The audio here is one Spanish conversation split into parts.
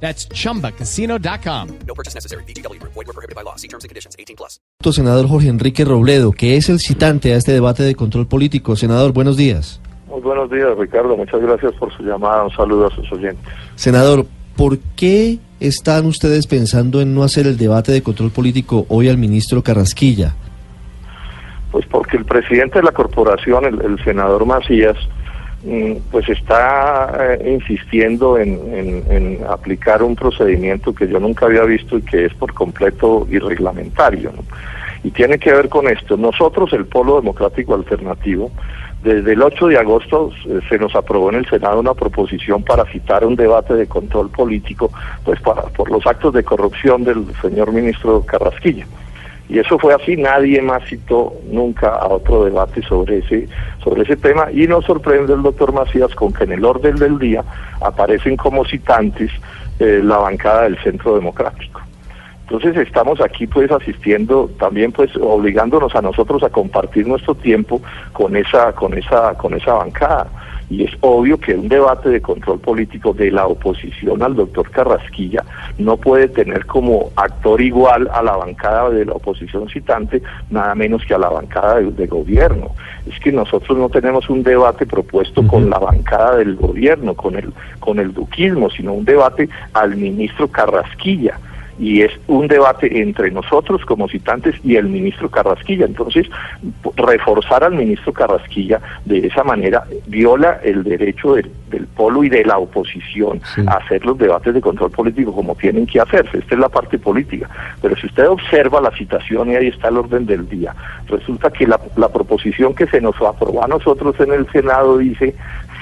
That's chumbacasino.com. No purchase necessary. BGW. Void were prohibited by law. See terms and conditions. 18 plus. Senador Jorge Enrique Robledo, que es el citante a este debate de control político. Senador, buenos días. Muy buenos días, Ricardo. Muchas gracias por su llamada. Un saludo a sus oyentes. Senador, ¿por qué están ustedes pensando en no hacer el debate de control político hoy al ministro Carrasquilla? Pues porque el presidente de la corporación, el, el senador Macías, pues está eh, insistiendo en, en- en aplicar un procedimiento que yo nunca había visto y que es por completo irreglamentario. ¿no? Y tiene que ver con esto. Nosotros, el Polo Democrático Alternativo, desde el 8 de agosto eh, se nos aprobó en el Senado una proposición para citar un debate de control político, pues para, por los actos de corrupción del señor ministro Carrasquilla. Y eso fue así, nadie más citó nunca a otro debate sobre ese, sobre ese tema y nos sorprende el doctor Macías con que en el orden del día aparecen como citantes eh, la bancada del Centro Democrático. Entonces estamos aquí pues asistiendo también pues obligándonos a nosotros a compartir nuestro tiempo con esa con esa con esa bancada y es obvio que un debate de control político de la oposición al doctor Carrasquilla no puede tener como actor igual a la bancada de la oposición citante nada menos que a la bancada de, de gobierno. Es que nosotros no tenemos un debate propuesto con la bancada del gobierno con el con el duquismo sino un debate al ministro Carrasquilla y es un debate entre nosotros como citantes y el ministro Carrasquilla. Entonces, reforzar al ministro Carrasquilla de esa manera viola el derecho del, del polo y de la oposición Sí. a hacer los debates de control político como tienen que hacerse. Esta es la parte política. Pero si usted observa la citación y ahí está el orden del día, resulta que la, la proposición que se nos aprobó a nosotros en el Senado dice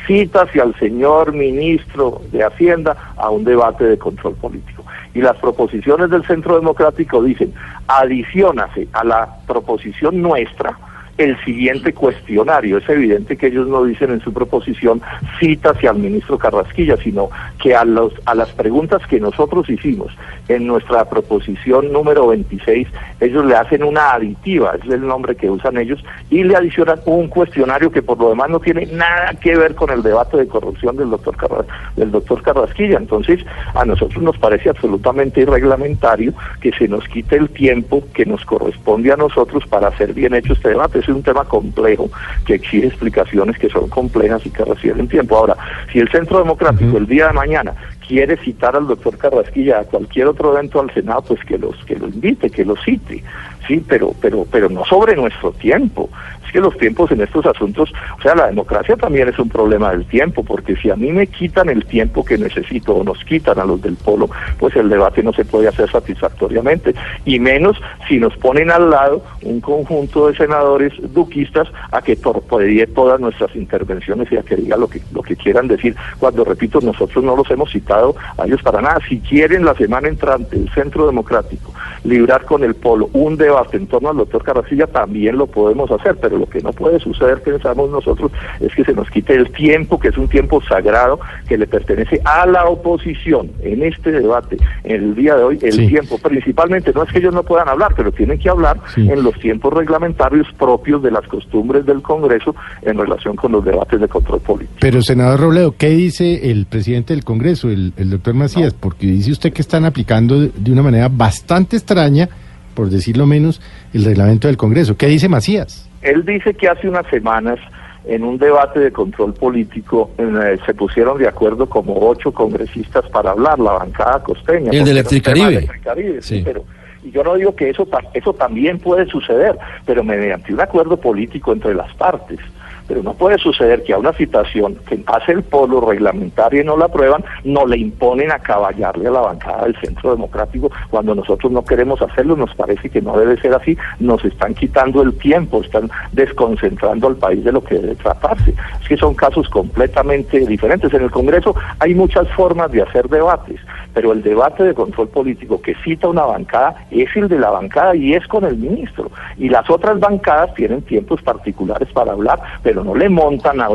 cita hacia al señor ministro de Hacienda a un debate de control político. Y las proposiciones del Centro Democrático dicen, adicionase a la proposición nuestra el siguiente cuestionario. Es evidente que ellos no dicen en su proposición cita hacia el ministro Carrasquilla, sino que a, los, a las preguntas que nosotros hicimos en nuestra proposición número 26, ellos le hacen una aditiva, es el nombre que usan ellos, y le adicionan un cuestionario que por lo demás no tiene nada que ver con el debate de corrupción del doctor, Carra- del doctor Carrasquilla. Entonces, a nosotros nos parece absolutamente irreglamentario que se nos quite el tiempo que nos corresponde a nosotros para hacer bien hecho este debate. Es un tema complejo que exige explicaciones que son complejas y que requieren tiempo. Ahora, si el Centro Democrático el día de mañana quiere citar al doctor Carrasquilla a cualquier otro evento al Senado, pues que los que lo invite, que lo cite, sí, pero pero pero no sobre nuestro tiempo. Es que los tiempos en estos asuntos, o sea, la democracia también es un problema del tiempo, porque si a mí me quitan el tiempo que necesito o nos quitan a los del polo, pues el debate no se puede hacer satisfactoriamente, y menos si nos ponen al lado un conjunto de senadores duquistas a que torpedee todas nuestras intervenciones y a que diga lo que lo que quieran decir, cuando repito, nosotros no los hemos citado a ellos para nada. Si quieren la semana entrante el Centro Democrático librar con el polo un debate en torno al doctor Carrasquilla, también lo podemos hacer, pero lo que no puede suceder, pensamos nosotros, es que se nos quite el tiempo, que es un tiempo sagrado, que le pertenece a la oposición en este debate, en el día de hoy, el Sí. tiempo, principalmente, no es que ellos no puedan hablar, pero tienen que hablar Sí. en los tiempos reglamentarios propios de las costumbres del Congreso en relación con los debates de control político. Pero, senador Robledo, ¿qué dice el presidente del Congreso, el, el doctor Macías? Porque dice usted que están aplicando de, de una manera bastante extraña, por decirlo menos, el reglamento del Congreso. ¿Qué dice Macías? Él dice que hace unas semanas en un debate de control político eh, se pusieron de acuerdo como ocho congresistas para hablar, la bancada costeña. El de Electricaribe. tema de Electricaribe, sí, Sí. pero y yo no digo que eso eso también puede suceder, pero mediante un acuerdo político entre las partes. Pero no puede suceder que a una citación que hace el polo reglamentario y no la aprueban, no le imponen a caballarle a la bancada del Centro Democrático cuando nosotros no queremos hacerlo, nos parece que no debe ser así, nos están quitando el tiempo, están desconcentrando al país de lo que debe tratarse. Es que son casos completamente diferentes. En el Congreso hay muchas formas de hacer debates, pero el debate de control político que cita una bancada es el de la bancada y es con el ministro. Y las otras bancadas tienen tiempos particulares para hablar, pero no le montan, a,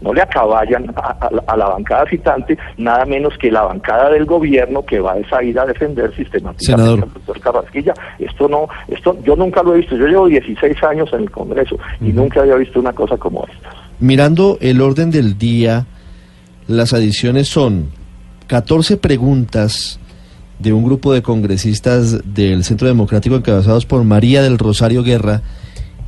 no le acaballan a, la bancada citante, nada menos que la bancada del gobierno que va a ir a defender sistemáticamente al doctor Carrasquilla. Esto no, esto yo nunca lo he visto. Yo llevo 16 años en el Congreso y nunca había visto una cosa como esta. Mirando el orden del día, las adiciones son 14 preguntas de un grupo de congresistas del Centro Democrático encabezados por María del Rosario Guerra,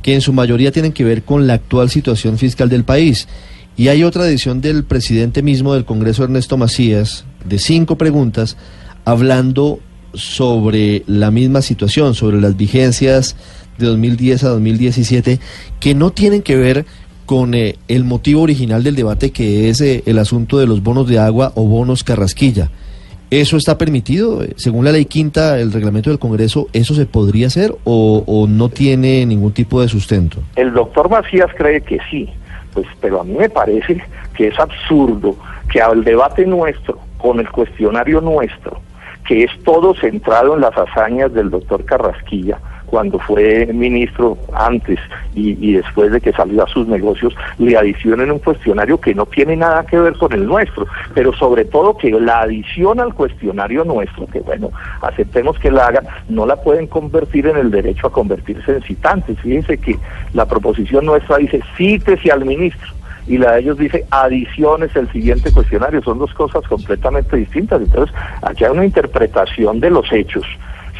que en su mayoría tienen que ver con la actual situación fiscal del país. Y hay otra edición del presidente mismo del Congreso, Ernesto Macías, de cinco preguntas, hablando sobre la misma situación, sobre las vigencias de 2010 a 2017, que no tienen que ver con eh, el motivo original del debate, que es eh, el asunto de los bonos de agua o bonos carrasquilla. ¿Eso está permitido? Según la ley quinta, el reglamento del Congreso, ¿eso se podría hacer o, o no tiene ningún tipo de sustento? El doctor Macías cree que sí, pues, pero a mí me parece que es absurdo que al debate nuestro, con el cuestionario nuestro, que es todo centrado en las hazañas del doctor Carrasquilla, cuando fue ministro antes y, después de que salió a sus negocios, le adicionen un cuestionario que no tiene nada que ver con el nuestro, pero sobre todo que la adición al cuestionario nuestro, que bueno, aceptemos que la hagan, no la pueden convertir en el derecho a convertirse en citantes. Fíjense que la proposición nuestra dice cítese al ministro y la de ellos dice adiciones el siguiente cuestionario. Son dos cosas completamente distintas. Entonces, aquí hay una interpretación de los hechos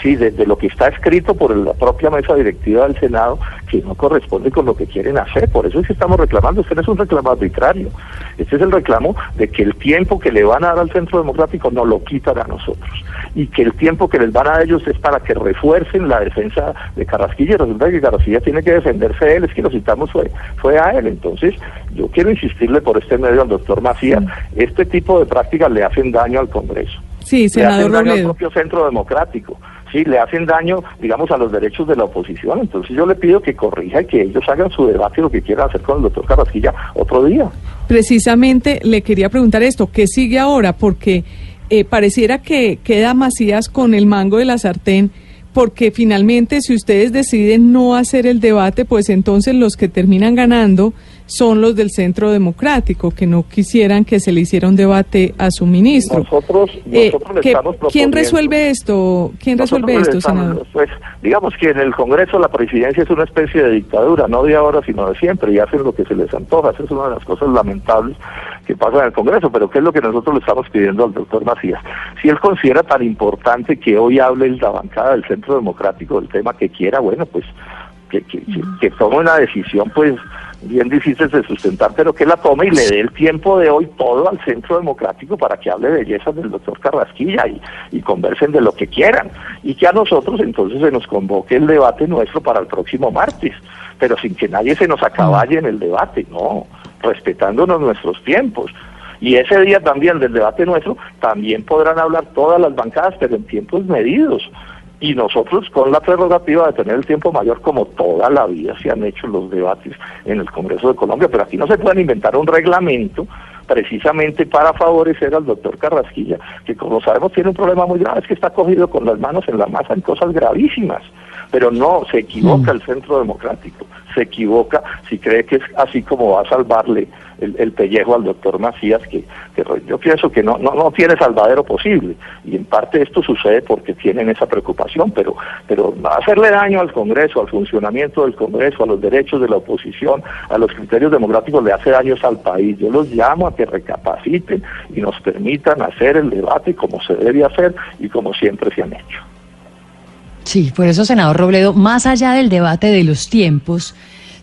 sí, desde lo que está escrito por la propia mesa directiva del Senado, que no corresponde con lo que quieren hacer. Por eso es que estamos reclamando. Este no es un reclamo arbitrario. Este es el reclamo de que el tiempo que le van a dar al Centro Democrático no lo quitan a nosotros. Y que el tiempo que les van a ellos es para que refuercen la defensa de Carrasquilla. Y resulta que Carrasquilla tiene que defenderse de él. Es que lo citamos fue, fue a él. Entonces, yo quiero insistirle por este medio al doctor Macías. Este tipo de prácticas le hacen daño al Congreso. Sí, senador le hacen daño al propio Centro Democrático sí, le hacen daño, digamos, a los derechos de la oposición. Entonces yo le pido que corrija y que ellos hagan su debate lo que quieran hacer con el doctor Carrasquilla otro día. Precisamente le quería preguntar esto, ¿qué sigue ahora? Porque eh, pareciera que queda Macías con el mango de la sartén porque finalmente si ustedes deciden no hacer el debate, pues entonces los que terminan ganando son los del Centro Democrático, que no quisieran que se le hiciera un debate a su ministro. Nosotros, eh, ¿Quién resuelve esto? ¿Quién resuelve esto, senador? Pues digamos que en el Congreso la presidencia es una especie de dictadura, no de ahora, sino de siempre, y hacen lo que se les antoja. Esa es una de las cosas lamentables que pasa en el Congreso, pero ¿qué es lo que nosotros le estamos pidiendo al doctor Macías? Si él considera tan importante que hoy hable la bancada del Centro Democrático del tema que quiera, bueno, pues que, que, que tome una decisión, pues bien difícil de sustentar, pero que la tome y le dé el tiempo de hoy todo al Centro Democrático para que hable bellezas del doctor Carrasquilla y, y conversen de lo que quieran. Y que a nosotros entonces se nos convoque el debate nuestro para el próximo martes, pero sin que nadie se nos acaballe en el debate, no, respetándonos nuestros tiempos. Y ese día también del debate nuestro, también podrán hablar todas las bancadas, pero en tiempos medidos y nosotros con la prerrogativa de tener el tiempo mayor como toda la vida se han hecho los debates en el Congreso de Colombia, pero aquí no se pueden inventar un reglamento precisamente para favorecer al doctor Carrasquilla, que como sabemos tiene un problema muy grave, es que está cogido con las manos en la masa en cosas gravísimas. Pero no, se equivoca mm. el Centro Democrático, se equivoca si cree que es así como va a salvarle el, pellejo al doctor Macías, que, yo pienso que no, no, no tiene salvadero posible. Y en parte esto sucede porque tienen esa preocupación, pero, pero hacerle daño al Congreso, al funcionamiento del Congreso, a los derechos de la oposición, a los criterios democráticos, le hace daños al país. Yo los llamo a que recapaciten y nos permitan hacer el debate como se debe hacer y como siempre se han hecho. Sí, por eso, senador Robledo, más allá del debate de los tiempos,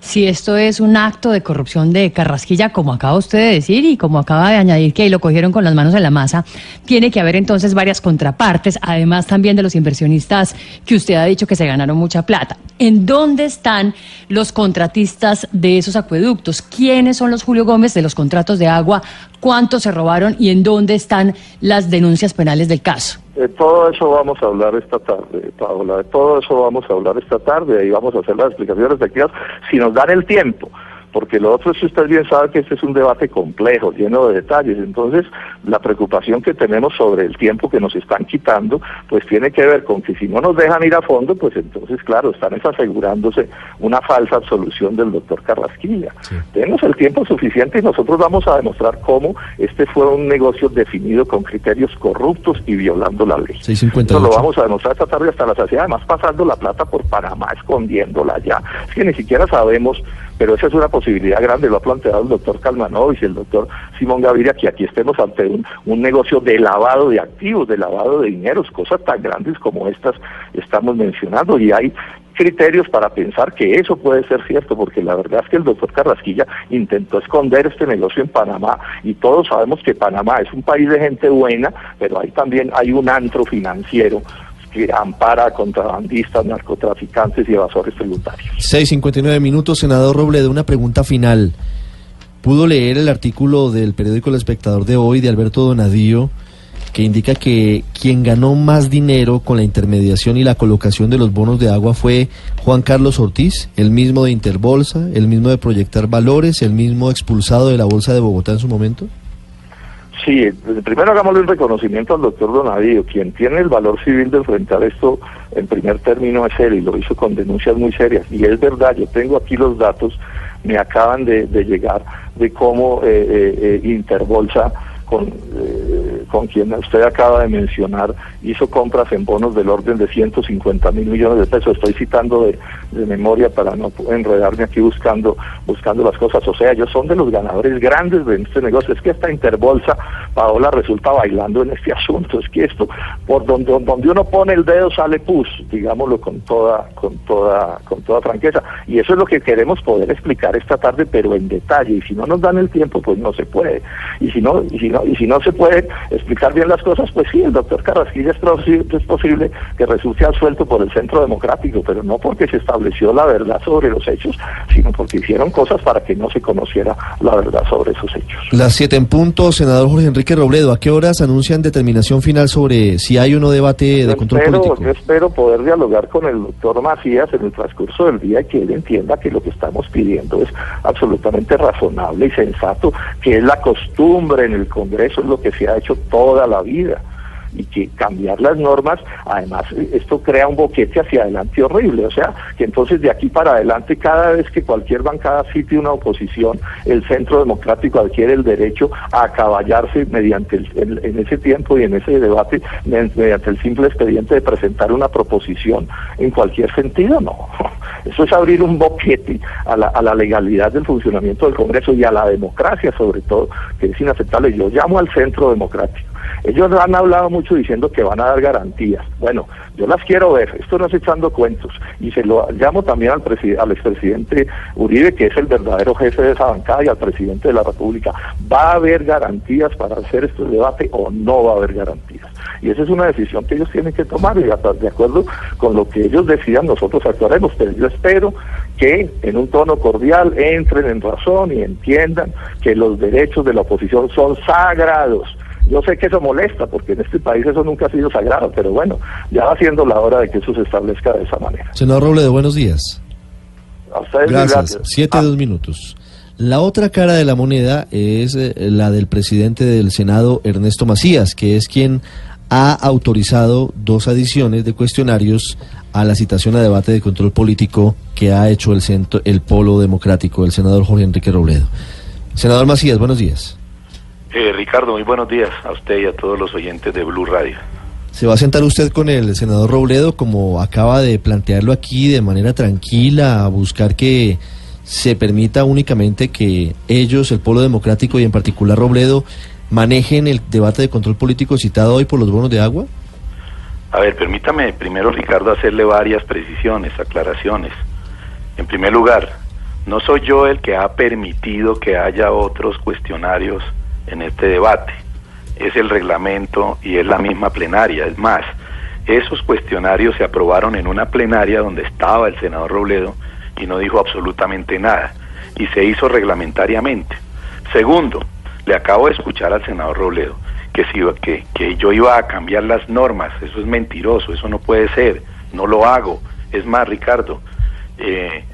si esto es un acto de corrupción de Carrasquilla, como acaba usted de decir y como acaba de añadir que lo cogieron con las manos en la masa, tiene que haber entonces varias contrapartes, además también de los inversionistas que usted ha dicho que se ganaron mucha plata. ¿En dónde están los contratistas de esos acueductos? ¿Quiénes son los Julio Gómez de los contratos de agua? ¿Cuántos se robaron? ¿Y en dónde están las denuncias penales del caso? De todo eso vamos a hablar esta tarde, Paola. De todo eso vamos a hablar esta tarde y vamos a hacer las explicaciones respectivas si nos dan el tiempo porque lo otro es que usted bien sabe que este es un debate complejo, lleno de detalles. Entonces, la preocupación que tenemos sobre el tiempo que nos están quitando, pues tiene que ver con que si no nos dejan ir a fondo, pues entonces, claro, están asegurándose una falsa absolución del doctor Carrasquilla. Tenemos el tiempo suficiente y nosotros vamos a demostrar cómo este fue un negocio definido con criterios corruptos y violando la ley. Eso lo vamos a demostrar esta tarde hasta la saciedad, además pasando la plata por Panamá, escondiéndola ya. Es que ni siquiera sabemos pero esa es una posibilidad grande, lo ha planteado el doctor Calmanovich y el doctor Simón Gaviria, que aquí estemos ante un, un, negocio de lavado de activos, de lavado de dineros, cosas tan grandes como estas estamos mencionando, y hay criterios para pensar que eso puede ser cierto, porque la verdad es que el doctor Carrasquilla intentó esconder este negocio en Panamá y todos sabemos que Panamá es un país de gente buena, pero ahí también hay un antro financiero que ampara contrabandistas, narcotraficantes y evasores tributarios. 6.59 minutos, senador Robledo, una pregunta final. ¿Pudo leer el artículo del periódico El Espectador de hoy de Alberto Donadío que indica que quien ganó más dinero con la intermediación y la colocación de los bonos de agua fue Juan Carlos Ortiz, el mismo de Interbolsa, el mismo de Proyectar Valores, el mismo expulsado de la Bolsa de Bogotá en su momento? Sí, primero hagámosle un reconocimiento al doctor Donadío, quien tiene el valor civil de enfrentar esto en primer término es él y lo hizo con denuncias muy serias. Y es verdad, yo tengo aquí los datos, me acaban de, llegar de cómo eh, eh, eh Interbolsa con, eh, con quien usted acaba de mencionar, hizo compras en bonos del orden de 150 mil millones de pesos. Estoy citando de, memoria para no enredarme aquí buscando, buscando las cosas. O sea, ellos son de los ganadores grandes de este negocio. Es que esta Interbolsa, Paola, resulta bailando en este asunto. Es que esto, por donde, donde uno pone el dedo sale pus, digámoslo con toda, con toda, con toda franqueza. Y eso es lo que queremos poder explicar esta tarde, pero en detalle. Y si no nos dan el tiempo, pues no se puede. Y si no, y si y si no se puede explicar bien las cosas, pues sí, el doctor Carrasquilla es, posible que resulte absuelto por el Centro Democrático, pero no porque se estableció la verdad sobre los hechos, sino porque hicieron cosas para que no se conociera la verdad sobre esos hechos. Las siete en punto, senador Jorge Enrique Robledo, ¿a qué horas anuncian determinación final sobre si hay o no debate de control político? Yo espero poder dialogar con el doctor Macías en el transcurso del día y que él entienda que lo que estamos pidiendo es absolutamente razonable y sensato, que es la costumbre en el Congreso, es lo que se ha hecho toda la vida y que cambiar las normas, además esto crea un boquete hacia adelante horrible, o sea, que entonces de aquí para adelante cada vez que cualquier bancada cite una oposición, el Centro Democrático adquiere el derecho a acaballarse mediante el, en ese tiempo y en ese debate, mediante el simple expediente de presentar una proposición en cualquier sentido, no. Eso es abrir un boquete a la, a la legalidad del funcionamiento del Congreso y a la democracia sobre todo, que es inaceptable. Yo llamo al centro democrático. Ellos han hablado mucho diciendo que van a dar garantías. Bueno, yo las quiero ver, esto no es echando cuentos. Y se lo llamo también al, al expresidente Uribe, que es el verdadero jefe de esa bancada, y al presidente de la República. ¿Va a haber garantías para hacer este debate o no va a haber garantías? Y esa es una decisión que ellos tienen que tomar y de acuerdo con lo que ellos decidan nosotros actuaremos. Pero yo espero que en un tono cordial entren en razón y entiendan que los derechos de la oposición son sagrados. Yo sé que eso molesta porque en este país eso nunca ha sido sagrado, pero bueno, ya va siendo la hora de que eso se establezca de esa manera. Senador Robledo, buenos días. A ustedes gracias. Siete, dos minutos. La otra cara de la moneda es eh, la del presidente del Senado, Ernesto Macías, que es quien ha autorizado dos adiciones de cuestionarios a la citación a debate de control político que ha hecho el, centro, el polo democrático, el senador Jorge Enrique Robledo. Senador Macías, buenos días. Eh, Ricardo, muy buenos días a usted y a todos los oyentes de Blue Radio. ¿Se va a sentar usted con el senador Robledo como acaba de plantearlo aquí de manera tranquila, a buscar que se permita únicamente que ellos, el polo democrático y en particular Robledo, manejen el debate de control político citado hoy por los bonos de agua? A ver, permítame primero, Ricardo, hacerle varias precisiones, aclaraciones. En primer lugar, no soy yo el que ha permitido que haya otros cuestionarios en este debate. Es el reglamento y es la misma plenaria. Es más, Esos cuestionarios se aprobaron en una plenaria donde estaba el senador Robledo y no dijo absolutamente nada y se hizo reglamentariamente. Segundo, le acabo de escuchar al senador Robledo que, si, que, que yo iba a cambiar las normas, eso es mentiroso, eso no puede ser, no lo hago. Es más, Ricardo, eh,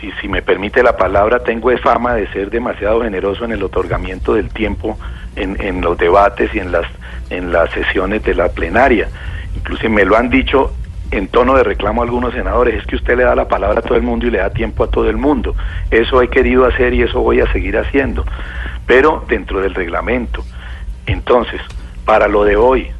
si, si me permite la palabra, tengo fama de ser demasiado generoso en el otorgamiento del tiempo en, en los debates y en las, en las sesiones de la plenaria. Incluso me lo han dicho en tono de reclamo algunos senadores, es que usted le da la palabra a todo el mundo y le da tiempo a todo el mundo. Eso he querido hacer y eso voy a seguir haciendo, pero dentro del reglamento. Entonces, para lo de hoy,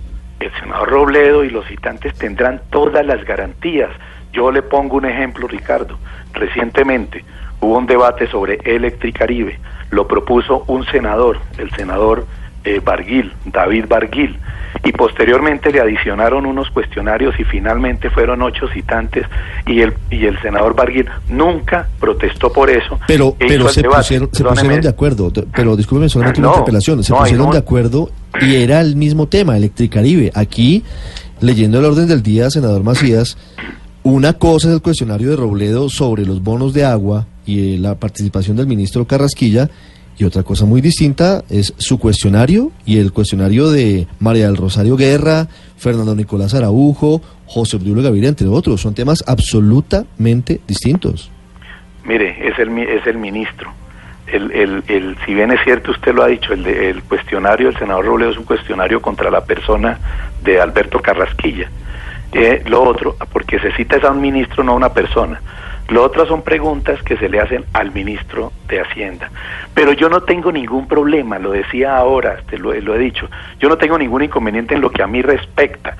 el senador Robledo y los citantes tendrán todas las garantías. Yo le pongo un ejemplo, Ricardo. Recientemente hubo un debate sobre Electricaribe. Lo propuso un senador, el senador eh, Barguil, David Barguil, y posteriormente le adicionaron unos cuestionarios y finalmente fueron ocho citantes y el y el senador Barguil nunca protestó por eso. Pero, e pero el se, pusieron, se pusieron de acuerdo, pero discúlpeme solamente Ah, una no, interpelación, se no, pusieron no- de acuerdo y era el mismo tema, Electricaribe. Aquí, leyendo el orden del día, senador Macías, una cosa es el cuestionario de Robledo sobre los bonos de agua y eh, la participación del ministro Carrasquilla, y otra cosa muy distinta es su cuestionario y el cuestionario de María del Rosario Guerra, Fernando Nicolás Araujo, José Obdulio Gaviria, entre otros. Son temas absolutamente distintos. Mire, es el, es el ministro. El, el, el, si bien es cierto, usted lo ha dicho, el, el cuestionario del senador Robledo es un cuestionario contra la persona de Alberto Carrasquilla. Eh, lo otro, porque se cita es a un ministro, no a una persona. Lo otro son preguntas que se le hacen al ministro de Hacienda. Pero yo no tengo ningún problema, lo decía ahora, te lo, lo he dicho, yo no tengo ningún inconveniente en lo que a mí respecta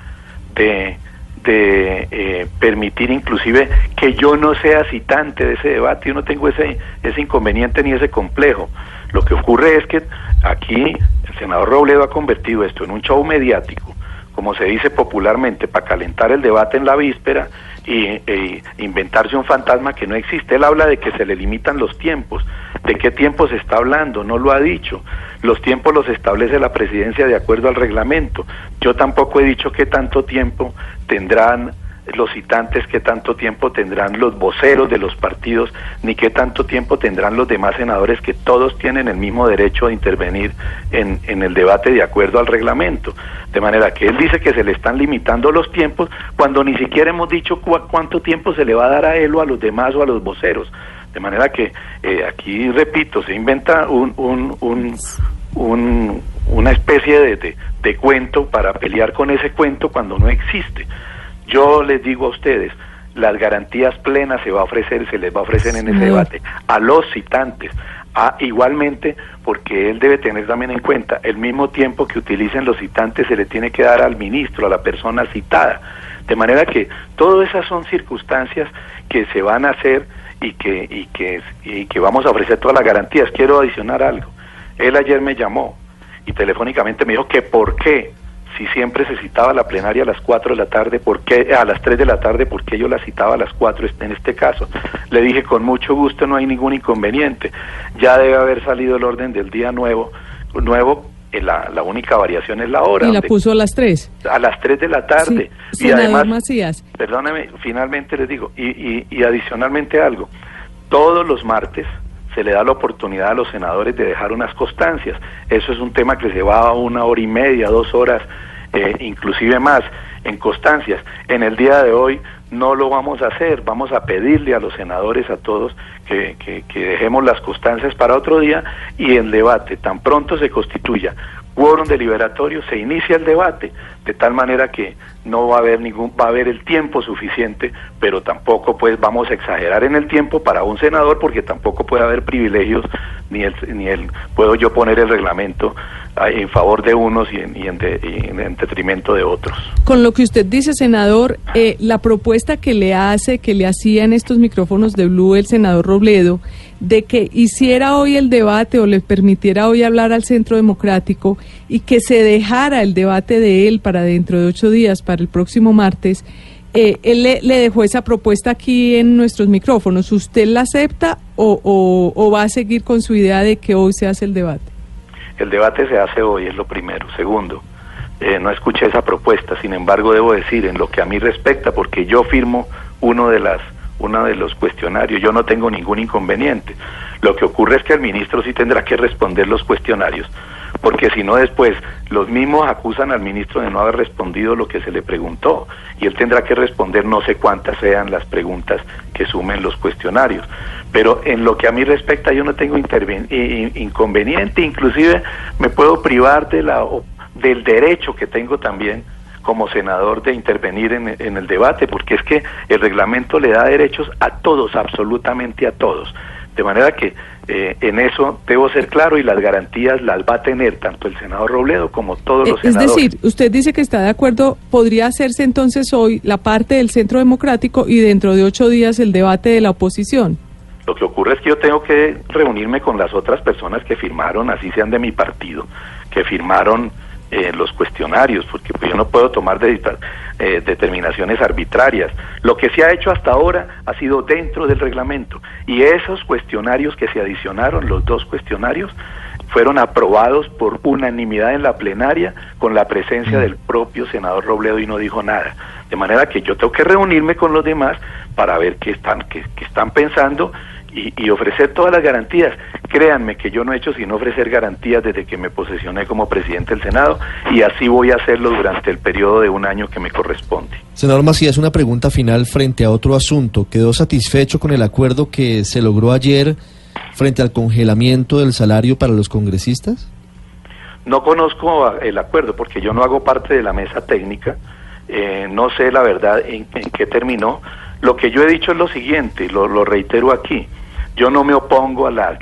de, de eh, permitir inclusive que yo no sea citante de ese debate, yo no tengo ese, ese inconveniente ni ese complejo. Lo que ocurre es que aquí el senador Robledo ha convertido esto en un show mediático, como se dice popularmente, para calentar el debate en la víspera y e inventarse un fantasma que no existe. Él habla de que se le limitan los tiempos. ¿De qué tiempo se está hablando? No lo ha dicho. Los tiempos los establece la presidencia de acuerdo al reglamento. Yo tampoco he dicho qué tanto tiempo tendrán los citantes, qué tanto tiempo tendrán los voceros de los partidos, ni qué tanto tiempo tendrán los demás senadores, que todos tienen el mismo derecho a intervenir en, en el debate de acuerdo al reglamento. De manera que él dice que se le están limitando los tiempos cuando ni siquiera hemos dicho cu- cuánto tiempo se le va a dar a él o a los demás o a los voceros. De manera que eh, aquí, repito, se inventa un, un, un, un- una especie de, de- de cuento para pelear con ese cuento cuando no existe. Yo les digo a ustedes, las garantías plenas se va a ofrecer, se les va a ofrecer en ese debate a los citantes. A, igualmente, porque él debe tener también en cuenta el mismo tiempo que utilicen los citantes se le tiene que dar al ministro, a la persona citada. De manera que todas esas son circunstancias que se van a hacer y que, y que, y que vamos a ofrecer todas las garantías. Quiero adicionar algo. Él ayer me llamó y telefónicamente me dijo que por qué, si siempre se citaba la plenaria a las 4 de la tarde, ¿por qué a las 3 de la tarde, por qué yo la citaba a las 4 en este caso? Le dije, con mucho gusto, no hay ningún inconveniente. Ya debe haber salido el orden del día nuevo, nuevo la, la única variación es la hora. Y la puso a las tres. a las 3 de la tarde. Sí, y además, Macías. perdóneme, finalmente les digo, y, y, y adicionalmente algo, todos los martes se le da la oportunidad a los senadores de dejar unas constancias. Eso es un tema que se va a una hora y media, dos horas, eh, inclusive más, en constancias. En el día de hoy no lo vamos a hacer, vamos a pedirle a los senadores, a todos, que, que, que dejemos las constancias para otro día y el debate, tan pronto se constituya quórum deliberatorio, se inicia el debate, de tal manera que no va a haber ningún, va a haber el tiempo suficiente, pero tampoco pues vamos a exagerar en el tiempo para un senador, porque tampoco puede haber privilegios, ni el, ni el, puedo yo poner el reglamento ah, en favor de unos y en, y en, de- y en detrimento de otros. Con lo que usted dice, senador, eh, la propuesta que le hace, que le hacía en estos micrófonos de Blue el senador Robledo, de que hiciera hoy el debate o le permitiera hoy hablar al Centro Democrático y que se dejara el debate de él para dentro de ocho días, para el próximo martes, eh, él le, dejó esa propuesta aquí en nuestros micrófonos. ¿Usted la acepta o, o- o va a seguir con su idea de que hoy se hace el debate? El debate se hace hoy, es lo primero. Segundo, eh, no escuché esa propuesta. Sin embargo, debo decir, en lo que a mí respecta, porque yo firmo uno de las uno de los cuestionarios, yo no tengo ningún inconveniente. Lo que ocurre es que el ministro sí tendrá que responder los cuestionarios, porque si no después los mismos acusan al ministro de no haber respondido lo que se le preguntó y él tendrá que responder no sé cuántas sean las preguntas que sumen los cuestionarios. Pero en lo que a mí respecta yo no tengo inconveniente, inclusive me puedo privar de la, del derecho que tengo también como senador de intervenir en, en, el debate, porque es que el reglamento le da derechos a todos, absolutamente a todos. De manera que eh, en eso debo ser claro y las garantías las va a tener tanto el senador Robledo como todos los senadores. Es decir, usted dice que está de acuerdo, podría hacerse entonces hoy la parte del Centro Democrático y dentro de ocho días el debate de la oposición. Lo que ocurre es que yo tengo que reunirme con las otras personas que firmaron, así sean de mi partido, que firmaron eh, los cuestionarios, porque pues, yo no puedo tomar de, eh, determinaciones arbitrarias. Lo que se ha hecho hasta ahora ha sido dentro del reglamento y esos cuestionarios que se adicionaron, los dos cuestionarios, fueron aprobados por unanimidad en la plenaria con la presencia del propio senador Robledo y no dijo nada. De manera que yo tengo que reunirme con los demás para ver qué están, qué, qué están pensando y, ofrecer todas las garantías. Créanme que yo no he hecho sino ofrecer garantías desde que me posesioné como presidente del Senado y así voy a hacerlo durante el periodo de un año que me corresponde. Senador Macías, una pregunta final frente a otro asunto. ¿Quedó satisfecho con el acuerdo que se logró ayer frente al congelamiento del salario para los congresistas? No conozco el acuerdo porque yo no hago parte de la mesa técnica. Eh, no sé la verdad en, en qué terminó. Lo que yo he dicho es lo siguiente, lo, lo reitero aquí. Yo no me opongo a la,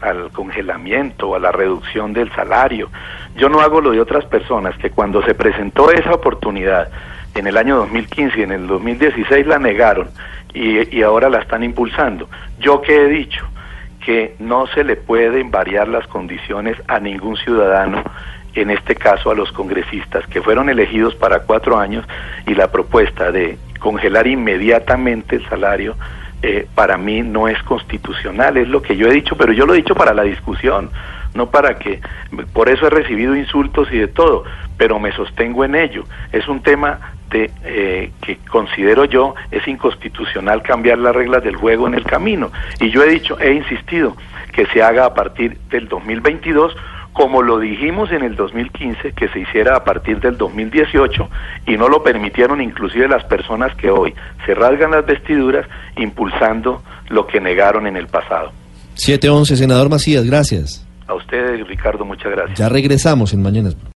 al congelamiento a la reducción del salario. Yo no hago lo de otras personas que cuando se presentó esa oportunidad en el año 2015 y en el 2016 la negaron y, y ahora la están impulsando. Yo que he dicho que no se le pueden variar las condiciones a ningún ciudadano en este caso a los congresistas que fueron elegidos para cuatro años y la propuesta de congelar inmediatamente el salario eh, para mí no es constitucional, es lo que yo he dicho, pero yo lo he dicho para la discusión, no para que, por eso he recibido insultos y de todo, pero me sostengo en ello. Es un tema de, eh, que considero yo es inconstitucional cambiar las reglas del juego en el camino. Y yo he dicho, he insistido que se haga a partir del 2022 como lo dijimos en el 2015, que se hiciera a partir del 2018 y no lo permitieron inclusive las personas que hoy se rasgan las vestiduras impulsando lo que negaron en el pasado. 711, senador Macías, gracias. A ustedes, Ricardo, muchas gracias. Ya regresamos en Mañanas.